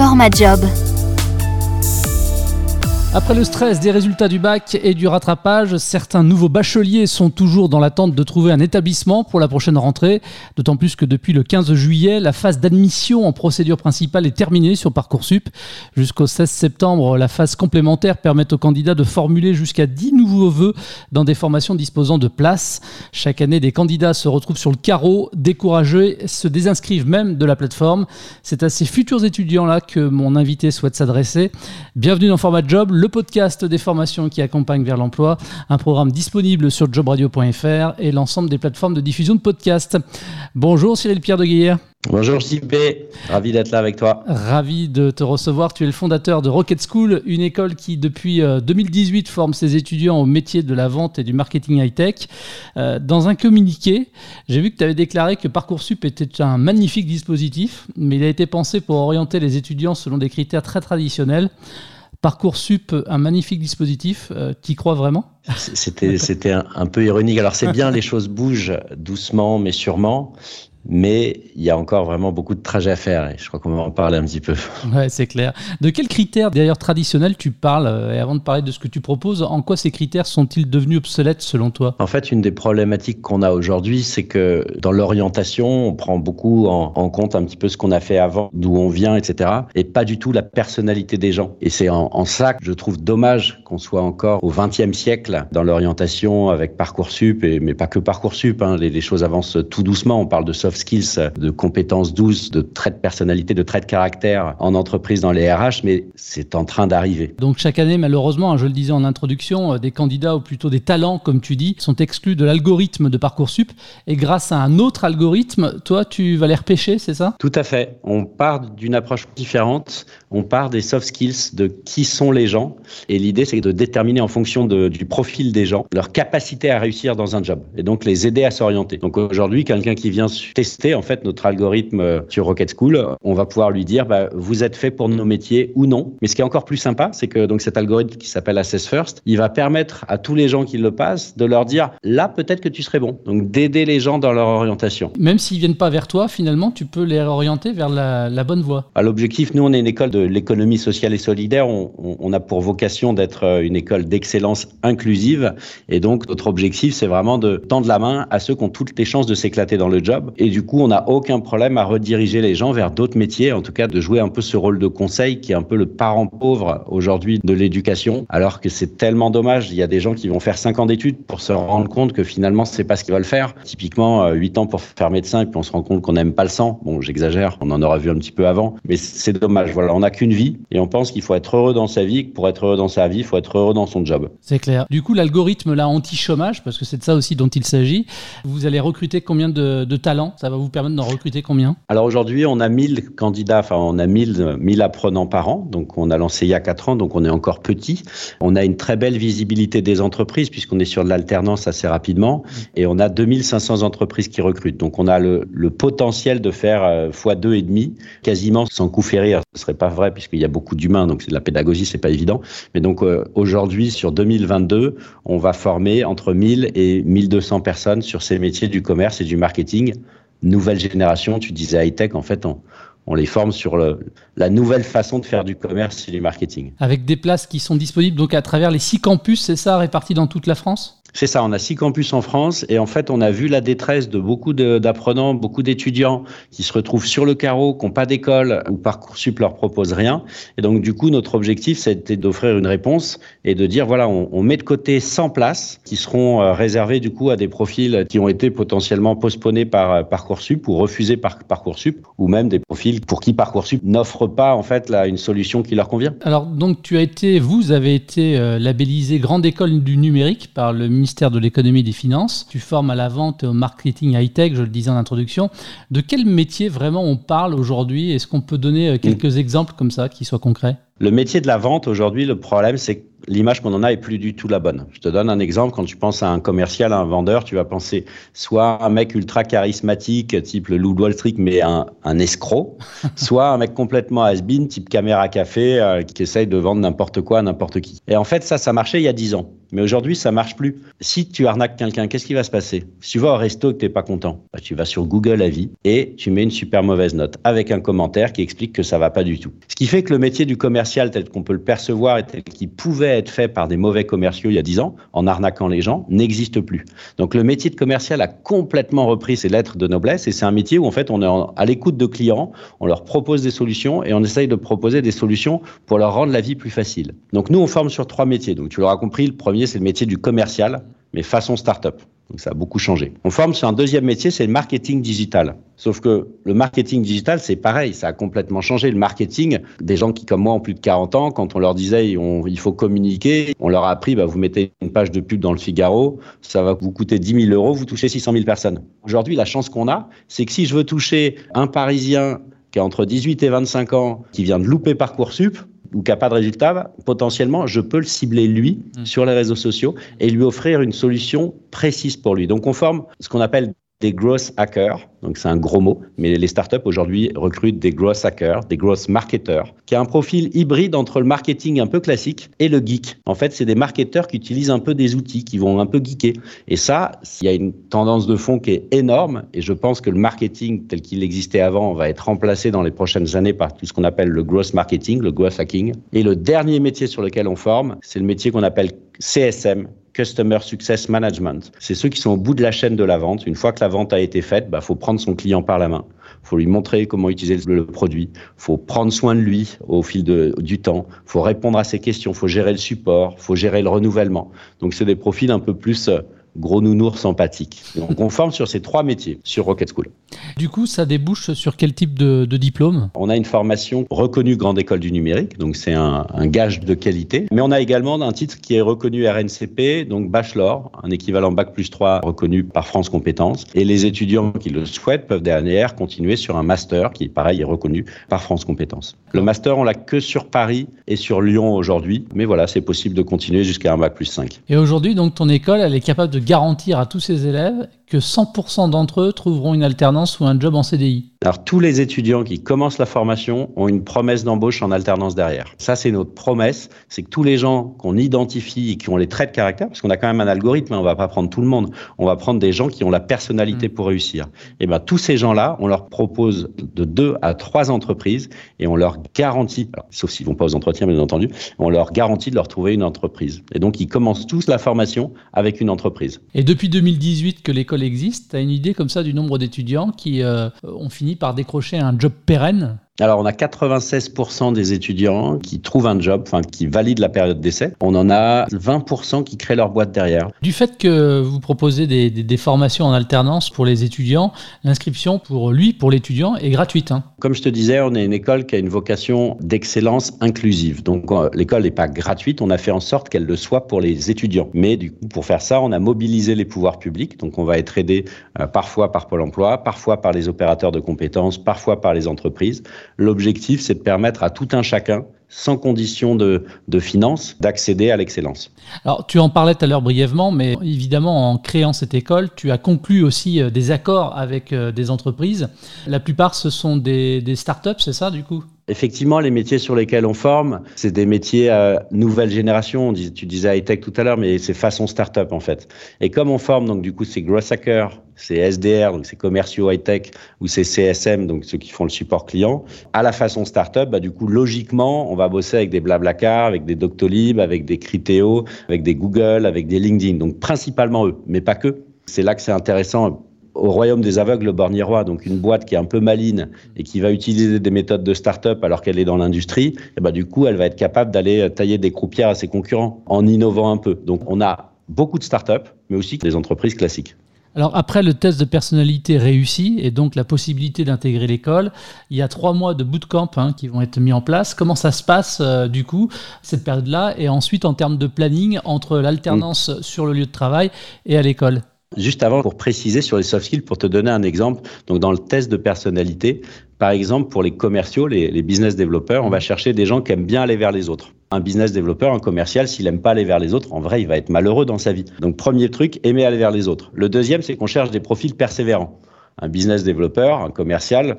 Format Job. Après le stress des résultats du bac et du rattrapage, certains nouveaux bacheliers sont toujours dans l'attente de trouver un établissement pour la prochaine rentrée, d'autant plus que depuis le 15 juillet, la phase d'admission en procédure principale est terminée sur Parcoursup. Jusqu'au 16 septembre, la phase complémentaire permet aux candidats de formuler jusqu'à 10 nouveaux vœux dans des formations disposant de places. Chaque année, des candidats se retrouvent sur le carreau, découragés, se désinscrivent même de la plateforme. C'est à ces futurs étudiants-là que mon invité souhaite s'adresser. Bienvenue dans Format Job le podcast des formations qui accompagnent vers l'emploi, un programme disponible sur jobradio.fr et l'ensemble des plateformes de diffusion de podcasts. Bonjour Cyril Pierre de Guillet. Bonjour JP, ravi d'être là avec toi. Ravi de te recevoir. Tu es le fondateur de Rocket School, une école qui depuis 2018 euh, forme ses étudiants au métier de la vente et du marketing high-tech. Euh, dans un communiqué, j'ai vu que tu avais déclaré que Parcoursup était un magnifique dispositif, mais il a été pensé pour orienter les étudiants selon des critères très traditionnels. Parcoursup, un magnifique dispositif. Euh, T'y crois vraiment? C'était un, peu ironique. Alors c'est bien, les choses bougent doucement mais sûrement mais il y a encore vraiment beaucoup de trajets à faire et je crois qu'on va en parler un petit peu. Ouais, c'est clair. De quels critères d'ailleurs traditionnels tu parles euh, Et avant de parler de ce que tu proposes, en quoi ces critères sont-ils devenus obsolètes selon toi? En fait, une des problématiques qu'on a aujourd'hui, c'est que dans l'orientation, on prend beaucoup en, compte un petit peu ce qu'on a fait avant, d'où on vient, etc. Et pas du tout la personnalité des gens. Et c'est en, ça que je trouve dommage qu'on soit encore au XXe siècle dans l'orientation avec Parcoursup, et, mais pas que Parcoursup. Hein, les, les choses avancent tout doucement. On parle de skills, de compétences douces, de traits de personnalité, de traits de caractère en entreprise dans les RH, mais c'est en train d'arriver. Donc chaque année, malheureusement, hein, je le disais en introduction, euh, des candidats ou plutôt des talents, comme tu dis, sont exclus de l'algorithme de Parcoursup. Et grâce à un autre algorithme, toi, tu vas les repêcher, c'est ça? Tout à fait. On part d'une approche différente. On part des soft skills, de qui sont les gens. Et l'idée, c'est de déterminer en fonction du profil des gens leur capacité à réussir dans un job. Et donc les aider à s'orienter. Donc aujourd'hui, quelqu'un qui vient tester en fait notre algorithme euh, sur Rocket School. On va pouvoir lui dire bah, vous êtes fait pour nos métiers ou non. Mais ce qui est encore plus sympa, c'est que donc cet algorithme qui s'appelle Assess First, il va permettre à tous les gens qui le passent de leur dire là peut-être que tu serais bon. Donc d'aider les gens dans leur orientation. Même s'ils viennent pas vers toi, finalement, tu peux les orienter vers la, bonne voie. À l'objectif, nous on est une école de l'économie sociale et solidaire. On, on a pour vocation d'être euh, une école d'excellence inclusive. Et donc notre objectif, c'est vraiment de tendre la main à ceux qui ont toutes les chances de s'éclater dans le job. Et du coup, on n'a aucun problème à rediriger les gens vers d'autres métiers, en tout cas de jouer un peu ce rôle de conseil qui est un peu le parent pauvre aujourd'hui de l'éducation, alors que c'est tellement dommage. Il y a des gens qui vont faire 5 ans d'études pour se rendre compte que finalement, c'est pas ce qu'ils veulent faire. Typiquement, 8 euh, ans pour faire médecin, et puis on se rend compte qu'on n'aime pas le sang. Bon, j'exagère, on en aura vu un petit peu avant, mais c'est dommage. Voilà, on n'a qu'une vie et on pense qu'il faut être heureux dans sa vie, que pour être heureux dans sa vie, il faut être heureux dans son job. C'est clair. Du coup, l'algorithme anti-chômage, parce que c'est de ça aussi dont il s'agit, vous allez recruter combien de talents Ça va vous permettre d'en recruter combien? Alors aujourd'hui, on a 1000 candidats, enfin on a 1000, 1000 apprenants par an. Donc on a lancé il y a 4 ans, donc on est encore petit. On a une très belle visibilité des entreprises puisqu'on est sur de l'alternance assez rapidement et on a 2500 entreprises qui recrutent. Donc on a le, potentiel de faire euh, fois deux et demi, quasiment sans coup férir. Ce serait pas vrai puisqu'il y a beaucoup d'humains, donc c'est de la pédagogie, c'est pas évident. Mais donc euh, aujourd'hui, sur 2022, on va former entre 1000 et 1200 personnes sur ces métiers du commerce et du marketing nouvelle génération, tu disais high-tech, en fait, on, les forme sur la nouvelle façon de faire du commerce et du marketing. Avec des places qui sont disponibles donc à travers les six campus, c'est ça, répartis dans toute la France? C'est ça, on a six campus en France et en fait, on a vu la détresse de beaucoup d'apprenants, beaucoup d'étudiants qui se retrouvent sur le carreau, qui n'ont pas d'école ou Parcoursup leur propose rien. Et donc, du coup, notre objectif, c'était d'offrir une réponse et de dire, voilà, on, met de côté 100 places qui seront euh, réservées du coup à des profils qui ont été potentiellement postponés par euh, Parcoursup ou refusés par Parcoursup ou même des profils pour qui Parcoursup n'offre pas en fait là, une solution qui leur convient. Alors, donc, tu as été, vous avez été euh, labellisé Grande École du Numérique par le ministère de l'économie et des finances. Tu formes à la vente au marketing high-tech, je le disais en introduction. De quel métier vraiment on parle aujourd'hui? Est-ce qu'on peut donner euh, quelques exemples comme ça qui soient concrets? Le métier de la vente aujourd'hui, le problème, c'est que l'image qu'on en a est plus du tout la bonne. Je te donne un exemple. Quand tu penses à un commercial, à un vendeur, tu vas penser soit un mec ultra charismatique, type le loup de Wall Street, mais un, un escroc, soit un mec complètement has-been, type caméra café, euh, qui essaye de vendre n'importe quoi à n'importe qui. Et en fait, ça, ça marchait il y a 10 ans. Mais aujourd'hui, ça marche plus. Si tu arnaques quelqu'un, qu'est-ce qui va se passer? Si tu vas au resto et que tu n'es pas content, bah, tu vas sur Google Avis et tu mets une super mauvaise note avec un commentaire qui explique que ça va pas du tout. Ce qui fait que le métier du commercial tel qu'on peut le percevoir et tel qu'il pouvait être fait par des mauvais commerciaux il y a 10 ans, en arnaquant les gens, n'existe plus. Donc le métier de commercial a complètement repris ses lettres de noblesse et c'est un métier où en fait on est à l'écoute de clients, on leur propose des solutions et on essaye de proposer des solutions pour leur rendre la vie plus facile. Donc nous on forme sur trois métiers. Donc tu l'auras compris, le premier c'est le métier du commercial, mais façon start-up. Donc ça a beaucoup changé. On forme sur un deuxième métier, c'est le marketing digital. Sauf que le marketing digital, c'est pareil, ça a complètement changé. Le marketing, des gens qui comme moi ont plus de 40 ans, quand on leur disait il faut communiquer, on leur a appris, bah, vous mettez une page de pub dans le Figaro, ça va vous coûter 10 000 euros, vous touchez 600 000 personnes. Aujourd'hui, la chance qu'on a, c'est que si je veux toucher un Parisien qui a entre 18 et 25 ans, qui vient de louper Parcoursup, ou qui n'a pas de résultat, potentiellement, je peux le cibler lui mmh. sur les réseaux sociaux et lui offrir une solution précise pour lui. Donc, on forme ce qu'on appelle des growth hackers, donc c'est un gros mot, mais les startups aujourd'hui recrutent des growth hackers, des growth marketeurs, qui a un profil hybride entre le marketing un peu classique et le geek. En fait, c'est des marketeurs qui utilisent un peu des outils, qui vont un peu geeker. Et ça, il y a une tendance de fond qui est énorme, et je pense que le marketing tel qu'il existait avant va être remplacé dans les prochaines années par tout ce qu'on appelle le growth marketing, le growth hacking. Et le dernier métier sur lequel on forme, c'est le métier qu'on appelle CSM, Customer Success Management. C'est ceux qui sont au bout de la chaîne de la vente. Une fois que la vente a été faite, il bah, faut prendre son client par la main. Faut lui montrer comment utiliser le produit. Faut prendre soin de lui au fil de, du temps. Faut répondre à ses questions. Faut gérer le support. Faut gérer le renouvellement. Donc, c'est des profils un peu plus euh, gros nounours empathiques. Donc, on forme sur ces trois métiers sur Rocket School. Du coup, ça débouche sur quel type de, diplôme? On a une formation reconnue Grande École du Numérique, donc c'est un, gage de qualité. Mais on a également un titre qui est reconnu RNCP, donc Bachelor, un équivalent Bac plus 3 reconnu par France Compétences. Et les étudiants qui le souhaitent peuvent derrière continuer sur un master qui, pareil, est reconnu par France Compétences. Le master, on l'a que sur Paris et sur Lyon aujourd'hui, mais voilà, c'est possible de continuer jusqu'à un Bac plus 5. Et aujourd'hui, donc, ton école, elle est capable de garantir à tous ses élèves que 100% d'entre eux trouveront une alternance ou un job en CDI. Alors tous les étudiants qui commencent la formation ont une promesse d'embauche en alternance derrière. Ça c'est notre promesse, c'est que tous les gens qu'on identifie et qui ont les traits de caractère, parce qu'on a quand même un algorithme, hein, on va pas prendre tout le monde, on va prendre des gens qui ont la personnalité mm. pour réussir. Et ben tous ces gens-là, on leur propose de deux à trois entreprises et on leur garantit, sauf s'ils vont pas aux entretiens bien entendu, on leur garantit de leur trouver une entreprise. Et donc ils commencent tous la formation avec une entreprise. Et depuis 2018 que l'école existe, tu as une idée comme ça du nombre d'étudiants qui euh, ont fini par décrocher un job pérenne? Alors, on a 96% des étudiants qui trouvent un job, enfin, qui valident la période d'essai. On en a 20% qui créent leur boîte derrière. Du fait que vous proposez des, formations en alternance pour les étudiants, l'inscription pour lui, pour l'étudiant, est gratuite. Hein. Comme je te disais, on est une école qui a une vocation d'excellence inclusive. Donc, euh, l'école n'est pas gratuite. On a fait en sorte qu'elle le soit pour les étudiants. Mais du coup, pour faire ça, on a mobilisé les pouvoirs publics. Donc, on va être aidé euh, parfois par Pôle emploi, parfois par les opérateurs de compétences, parfois par les entreprises. L'objectif, c'est de permettre à tout un chacun sans condition de, de finance, d'accéder à l'excellence. Alors, tu en parlais tout à l'heure brièvement, mais évidemment, en créant cette école, tu as conclu aussi euh, des accords avec euh, des entreprises. La plupart, ce sont des startups, c'est ça, du coup? Effectivement, les métiers sur lesquels on forme, c'est des métiers à nouvelle génération. Tu disais high-tech tout à l'heure, mais c'est façon start-up en fait. Et comme on forme, donc du coup, c'est growth hacker, c'est SDR, donc c'est commerciaux high-tech, ou c'est CSM, donc ceux qui font le support client, à la façon start-up, bah, du coup, logiquement, on va bosser avec des Blablacar, avec des Doctolib, avec des Criteo, avec des Google, avec des LinkedIn. Donc principalement eux, mais pas que. C'est là que c'est intéressant au royaume des aveugles, le bornirois, donc une boîte qui est un peu maline et qui va utiliser des méthodes de start-up alors qu'elle est dans l'industrie, et eh ben, du coup, elle va être capable d'aller tailler des croupières à ses concurrents en innovant un peu. Donc, on a beaucoup de start-up, mais aussi des entreprises classiques. Alors après le test de personnalité réussi et donc la possibilité d'intégrer l'école, il y a trois mois de bootcamp hein, qui vont être mis en place. Comment ça se passe euh, du coup cette période-là? Et ensuite en termes de planning entre l'alternance sur le lieu de travail et à l'école? Juste avant, pour préciser sur les soft skills, pour te donner un exemple, donc dans le test de personnalité, Par exemple, pour les commerciaux, les, business développeurs, on va chercher des gens qui aiment bien aller vers les autres. Un business développeur, un commercial, s'il aime pas aller vers les autres, en vrai, il va être malheureux dans sa vie. Donc, premier truc, aimer aller vers les autres. Le deuxième, c'est qu'on cherche des profils persévérants un business développeur, un commercial,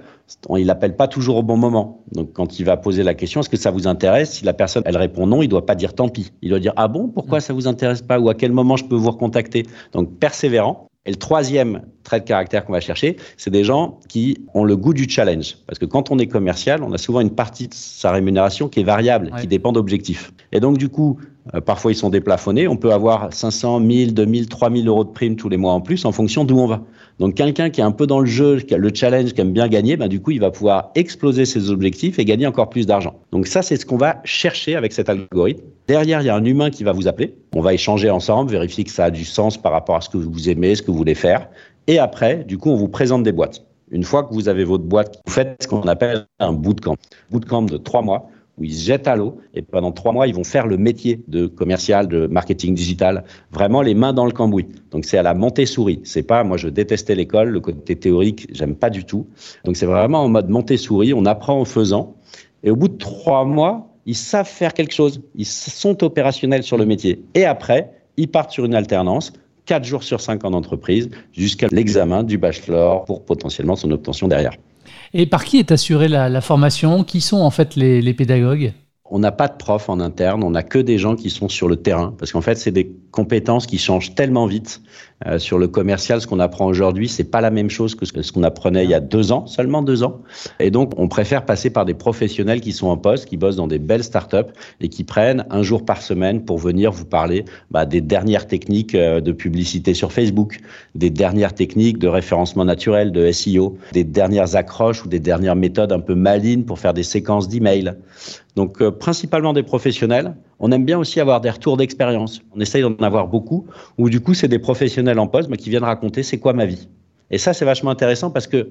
il l'appelle pas toujours au bon moment. Donc quand il va poser la question, est-ce que ça vous intéresse? Si la personne elle répond non, il doit pas dire tant pis. Il doit dire ah bon, pourquoi mm. ça vous intéresse pas? Ou à quel moment je peux vous recontacter? Donc persévérant. Et le troisième trait de caractère qu'on va chercher, c'est des gens qui ont le goût du challenge. Parce que quand on est commercial, on a souvent une partie de sa rémunération qui est variable, qui dépend d'objectifs. Et donc, du coup, euh, parfois ils sont déplafonnés. On peut avoir 500, 1000, 2000, 3000 euros de primes tous les mois en plus en fonction d'où on va. Donc, quelqu'un qui est un peu dans le jeu, qui a le challenge, qui aime bien gagner, ben, du coup, il va pouvoir exploser ses objectifs et gagner encore plus d'argent. Donc, ça, c'est ce qu'on va chercher avec cet algorithme. Derrière, il y a un humain qui va vous appeler. On va échanger ensemble, vérifier que ça a du sens par rapport à ce que vous aimez, ce que vous voulez faire. Et après, du coup, on vous présente des boîtes. Une fois que vous avez votre boîte, vous faites ce qu'on appelle un bootcamp. Bootcamp de trois mois où ils se jettent à l'eau et pendant trois mois, ils vont faire le métier de commercial, de marketing digital, vraiment les mains dans le cambouis. Donc c'est à la montée souris. C'est pas, moi je détestais l'école, le côté théorique, j'aime pas du tout. Donc c'est vraiment en mode montée souris, on apprend en faisant. Et au bout de trois mois, ils savent faire quelque chose. Ils sont opérationnels sur le métier. Et après, ils partent sur une alternance, 4 jours sur 5 en entreprise, jusqu'à l'examen du bachelor pour potentiellement son obtention derrière. Et par qui est assurée la, formation? Qui sont en fait les pédagogues? On n'a pas de prof en interne, on n'a que des gens qui sont sur le terrain, parce qu'en fait, c'est des compétences qui changent tellement vite. Euh, sur le commercial, ce qu'on apprend aujourd'hui, c'est pas la même chose que ce qu'on apprenait il y a deux ans, seulement deux ans. Et donc, on préfère passer par des professionnels qui sont en poste, qui bossent dans des belles startups et qui prennent un jour par semaine pour venir vous parler bah, des dernières techniques euh, de publicité sur Facebook, des dernières techniques de référencement naturel, de SEO, des dernières accroches ou des dernières méthodes un peu malines pour faire des séquences d'emails. Donc, euh, principalement des professionnels. On aime bien aussi avoir des retours d'expérience. On essaye d'en avoir beaucoup, où du coup, c'est des professionnels en poste qui viennent raconter c'est quoi ma vie? Et ça, c'est vachement intéressant parce que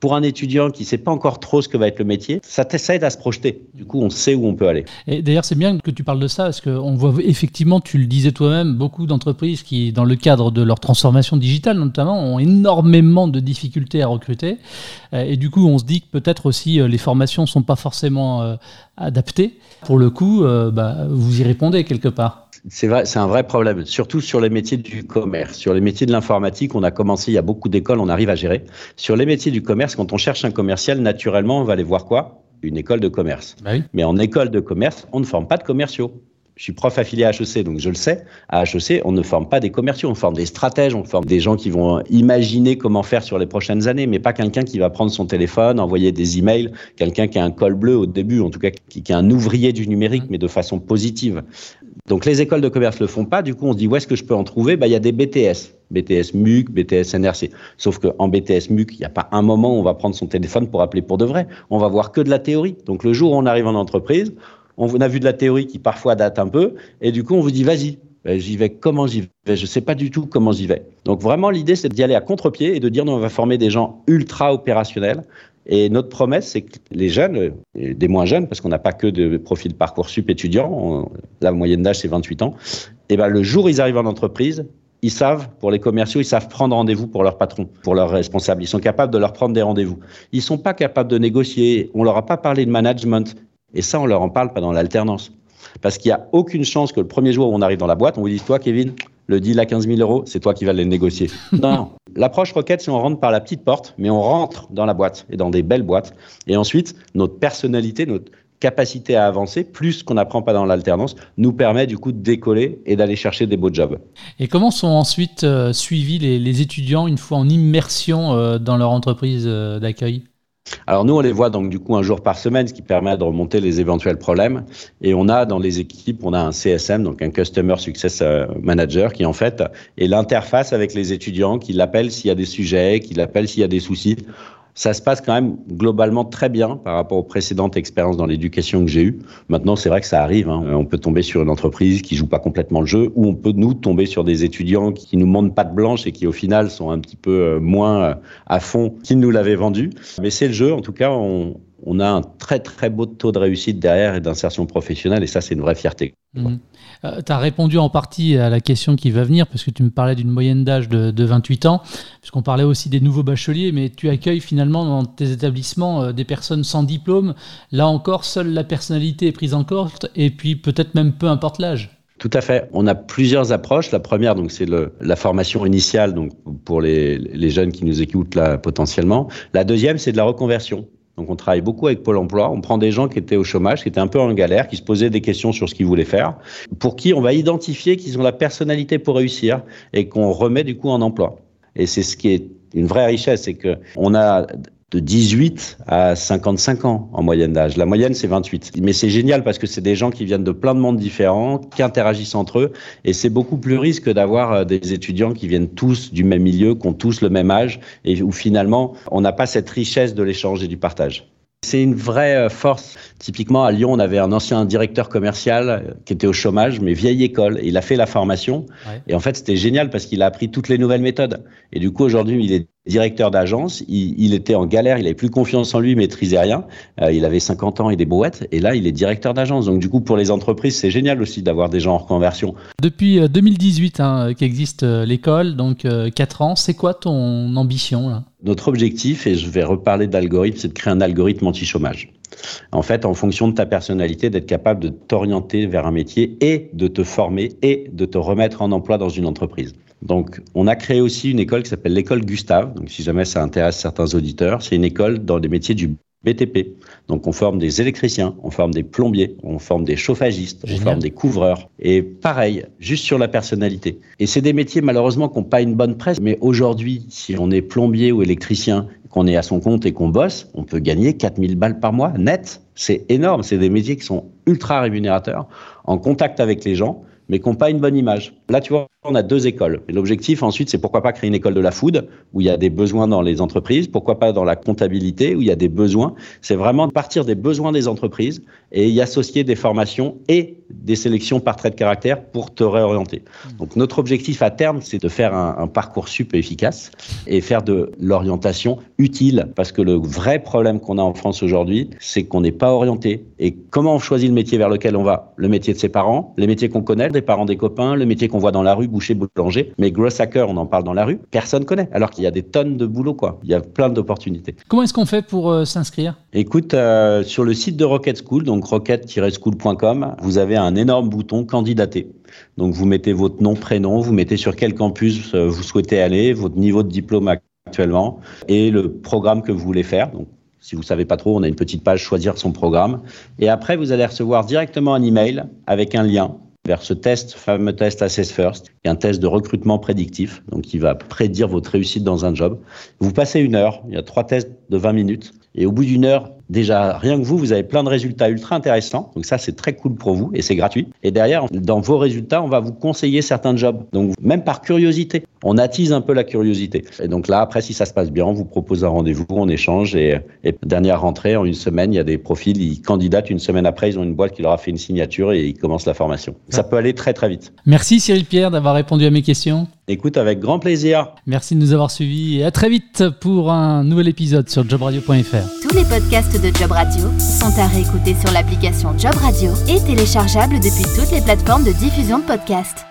pour un étudiant qui ne sait pas encore trop ce que va être le métier, ça t'aide à se projeter. Du coup, on sait où on peut aller. Et d'ailleurs, c'est bien que tu parles de ça, parce qu'on voit effectivement, tu le disais toi-même, beaucoup d'entreprises qui, dans le cadre de leur transformation digitale notamment, ont énormément de difficultés à recruter. Euh, et du coup, on se dit que peut-être aussi euh, les formations ne sont pas forcément euh, adaptées. Pour le coup, bah, vous y répondez quelque part. C'est vrai, c'est un vrai problème, surtout sur les métiers du commerce. Sur les métiers de l'informatique, on a commencé, il y a beaucoup d'écoles, on arrive à gérer. Sur les métiers du commerce, quand on cherche un commercial, naturellement, on va aller voir quoi? Une école de commerce. Bah Mais en école de commerce, on ne forme pas de commerciaux. Je suis prof affilié à HEC, donc je le sais. À HEC, on ne forme pas des commerciaux, on forme des stratèges, on forme des gens qui vont imaginer comment faire sur les prochaines années, mais pas quelqu'un qui va prendre son téléphone, envoyer des emails, quelqu'un qui a un col bleu au début, en tout cas qui, qui est un ouvrier du numérique, mais de façon positive. Donc les écoles de commerce le font pas. Du coup, on se dit où est-ce que je peux en trouver? Bah, Il y a des BTS, BTS MUC, BTS NRC. Sauf qu'en BTS MUC, il n'y a pas un moment où on va prendre son téléphone pour appeler pour de vrai. On va voir que de la théorie. Donc le jour où on arrive en entreprise, on a vu de la théorie qui parfois date un peu, et du coup on vous dit vas-y, ben, j'y vais comment j'y vais, je ne sais pas du tout comment j'y vais. Donc vraiment l'idée c'est d'y aller à contre-pied et de dire non, on va former des gens ultra opérationnels, et notre promesse, c'est que les jeunes, des moins jeunes, parce qu'on n'a pas que de profils Parcoursup étudiants, la moyenne d'âge c'est 28 ans, et ben le jour où ils arrivent en entreprise, ils savent, pour les commerciaux, ils savent prendre rendez-vous pour leur patron, pour leurs responsables. Ils sont capables de leur prendre des rendez-vous. Ils sont pas capables de négocier. On leur a pas parlé de management. Et ça, on leur en parle pendant l'alternance. Parce qu'il n'y a aucune chance que le premier jour où on arrive dans la boîte, on vous dise, toi, Kevin, le deal à 15 000 euros, c'est toi qui vas les négocier. non, l'approche requête, c'est on rentre par la petite porte, mais on rentre dans la boîte et dans des belles boîtes. Et ensuite, notre personnalité, notre capacité à avancer, plus qu'on n'apprend pas dans l'alternance, nous permet du coup de décoller et d'aller chercher des beaux jobs. Et comment sont ensuite euh, suivis les, étudiants une fois en immersion euh, dans leur entreprise euh, d'accueil? Alors nous, on les voit donc du coup un jour par semaine, ce qui permet de remonter les éventuels problèmes. Et on a dans les équipes, on a un CSM, donc un Customer Success euh, Manager, qui en fait est l'interface avec les étudiants, qui l'appelle s'il y a des sujets, qui l'appelle s'il y a des soucis ça se passe quand même globalement très bien par rapport aux précédentes expériences dans l'éducation que j'ai eues. Maintenant, c'est vrai que ça arrive. Hein. On peut tomber sur une entreprise qui joue pas complètement le jeu, ou on peut nous tomber sur des étudiants qui nous montrent pas de blanche et qui au final sont un petit peu euh, moins euh, à fond qu'ils nous l'avaient vendu. Mais c'est le jeu. En tout cas, on, on a un très très beau taux de réussite derrière et d'insertion professionnelle et ça c'est une vraie fierté. Mmh. Euh, tu as répondu en partie à la question qui va venir parce que tu me parlais d'une moyenne d'âge de, 28 ans, puisqu'on parlait aussi des nouveaux bacheliers, mais tu accueilles finalement dans tes établissements euh, des personnes sans diplôme. Là encore, seule la personnalité est prise en compte et puis peut-être même peu importe l'âge. Tout à fait. On a plusieurs approches. La première, donc, c'est la formation initiale, donc pour les, les, jeunes qui nous écoutent là potentiellement. La deuxième, c'est de la reconversion. Donc on travaille beaucoup avec Pôle Emploi. On prend des gens qui étaient au chômage, qui étaient un peu en galère, qui se posaient des questions sur ce qu'ils voulaient faire, pour qui on va identifier qu'ils ont la personnalité pour réussir et qu'on remet du coup en emploi. Et c'est ce qui est une vraie richesse, c'est que on a de 18 à 55 ans en moyenne d'âge. La moyenne, c'est 28. Mais c'est génial parce que c'est des gens qui viennent de plein de mondes différents, qui interagissent entre eux. Et c'est beaucoup plus risque d'avoir euh, des étudiants qui viennent tous du même milieu, qui ont tous le même âge, et où finalement, on n'a pas cette richesse de l'échange et du partage. C'est une vraie euh, force. Typiquement, à Lyon, on avait un ancien directeur commercial euh, qui était au chômage, mais vieille école. Il a fait la formation. Et en fait, c'était génial parce qu'il a appris toutes les nouvelles méthodes. Et du coup, aujourd'hui, il est directeur d'agence, il, était en galère, il avait plus confiance en lui, il maîtrisait rien. Euh, il avait 50 ans et des brouettes, et là, il est directeur d'agence. Donc, du coup, pour les entreprises, c'est génial aussi d'avoir des gens en reconversion. Depuis 2018 euh, hein, qu'existe euh, l'école, donc 4 ans, c'est quoi ton ambition là? Notre objectif, et je vais reparler d'algorithme, c'est de créer un algorithme anti-chômage. En fait, en fonction de ta personnalité, d'être capable de t'orienter vers un métier et de te former et de te remettre en emploi dans une entreprise. Donc, on a créé aussi une école qui s'appelle l'école Gustave. Donc, si jamais ça intéresse certains auditeurs, c'est une école dans les métiers du BTP. Donc, on forme des électriciens, on forme des plombiers, on forme des chauffagistes, on forme des couvreurs. Et pareil, juste sur la personnalité. Et c'est des métiers, malheureusement, qui n'ont pas une bonne presse. Mais aujourd'hui, si on est plombier ou électricien, qu'on est à son compte et qu'on bosse, on peut gagner 4000 balles par mois net. C'est énorme. C'est des métiers qui sont ultra rémunérateurs, en contact avec les gens mais qui n'ont pas une bonne image. Là, tu vois, on a deux écoles. Et l'objectif, ensuite, c'est pourquoi pas créer une école de la food, où il y a des besoins dans les entreprises, pourquoi pas dans la comptabilité, où il y a des besoins. C'est vraiment de partir des besoins des entreprises et y associer des formations et des sélections par trait de caractère pour te réorienter. Donc, notre objectif à terme, c'est de faire un, un parcours sup efficace et faire de l'orientation utile, parce que le vrai problème qu'on a en France aujourd'hui, c'est qu'on n'est pas orienté. Et comment on choisit le métier vers lequel on va? Le métier de ses parents, les métiers qu'on connaît, des parents des copains, le métier qu'on voit dans la rue, boucher, boulanger. Mais gross hacker, on en parle dans la rue, personne connaît. Alors qu'il y a des tonnes de boulot, quoi. Il y a plein d'opportunités. Comment est-ce qu'on fait pour euh, s'inscrire? Écoute, euh, sur le site de Rocket School, donc rocket-school.com, vous avez un énorme bouton candidater. Donc vous mettez votre nom, prénom, vous mettez sur quel campus euh, vous souhaitez aller, votre niveau de diplôme actuellement et le programme que vous voulez faire. Donc si vous savez pas trop, on a une petite page choisir son programme. Et après, vous allez recevoir directement un email avec un lien vers ce test, fameux test Assess First, qui est un test de recrutement prédictif, donc qui va prédire votre réussite dans un job. Vous passez une heure, il y a trois tests de 20 minutes, et au bout d'une heure, déjà, rien que vous, vous avez plein de résultats ultra intéressants. Donc ça, c'est très cool pour vous et c'est gratuit. Et derrière, dans vos résultats, on va vous conseiller certains jobs. Donc même par curiosité, on attise un peu la curiosité. Et donc là, après, si ça se passe bien, on vous propose un rendez-vous, on échange. Et, dernière rentrée, en une semaine, il y a des profils, ils candidatent. Une semaine après, ils ont une boîte qui leur a fait une signature et ils commencent la formation. Ça peut aller très très vite. Merci Cyril Pierre d'avoir répondu à mes questions. Écoute, avec grand plaisir. Merci de nous avoir suivis et à très vite pour un nouvel épisode sur jobradio.fr. Tous les podcasts de Job Radio sont à réécouter sur l'application Job Radio et téléchargeables depuis toutes les plateformes de diffusion de podcasts.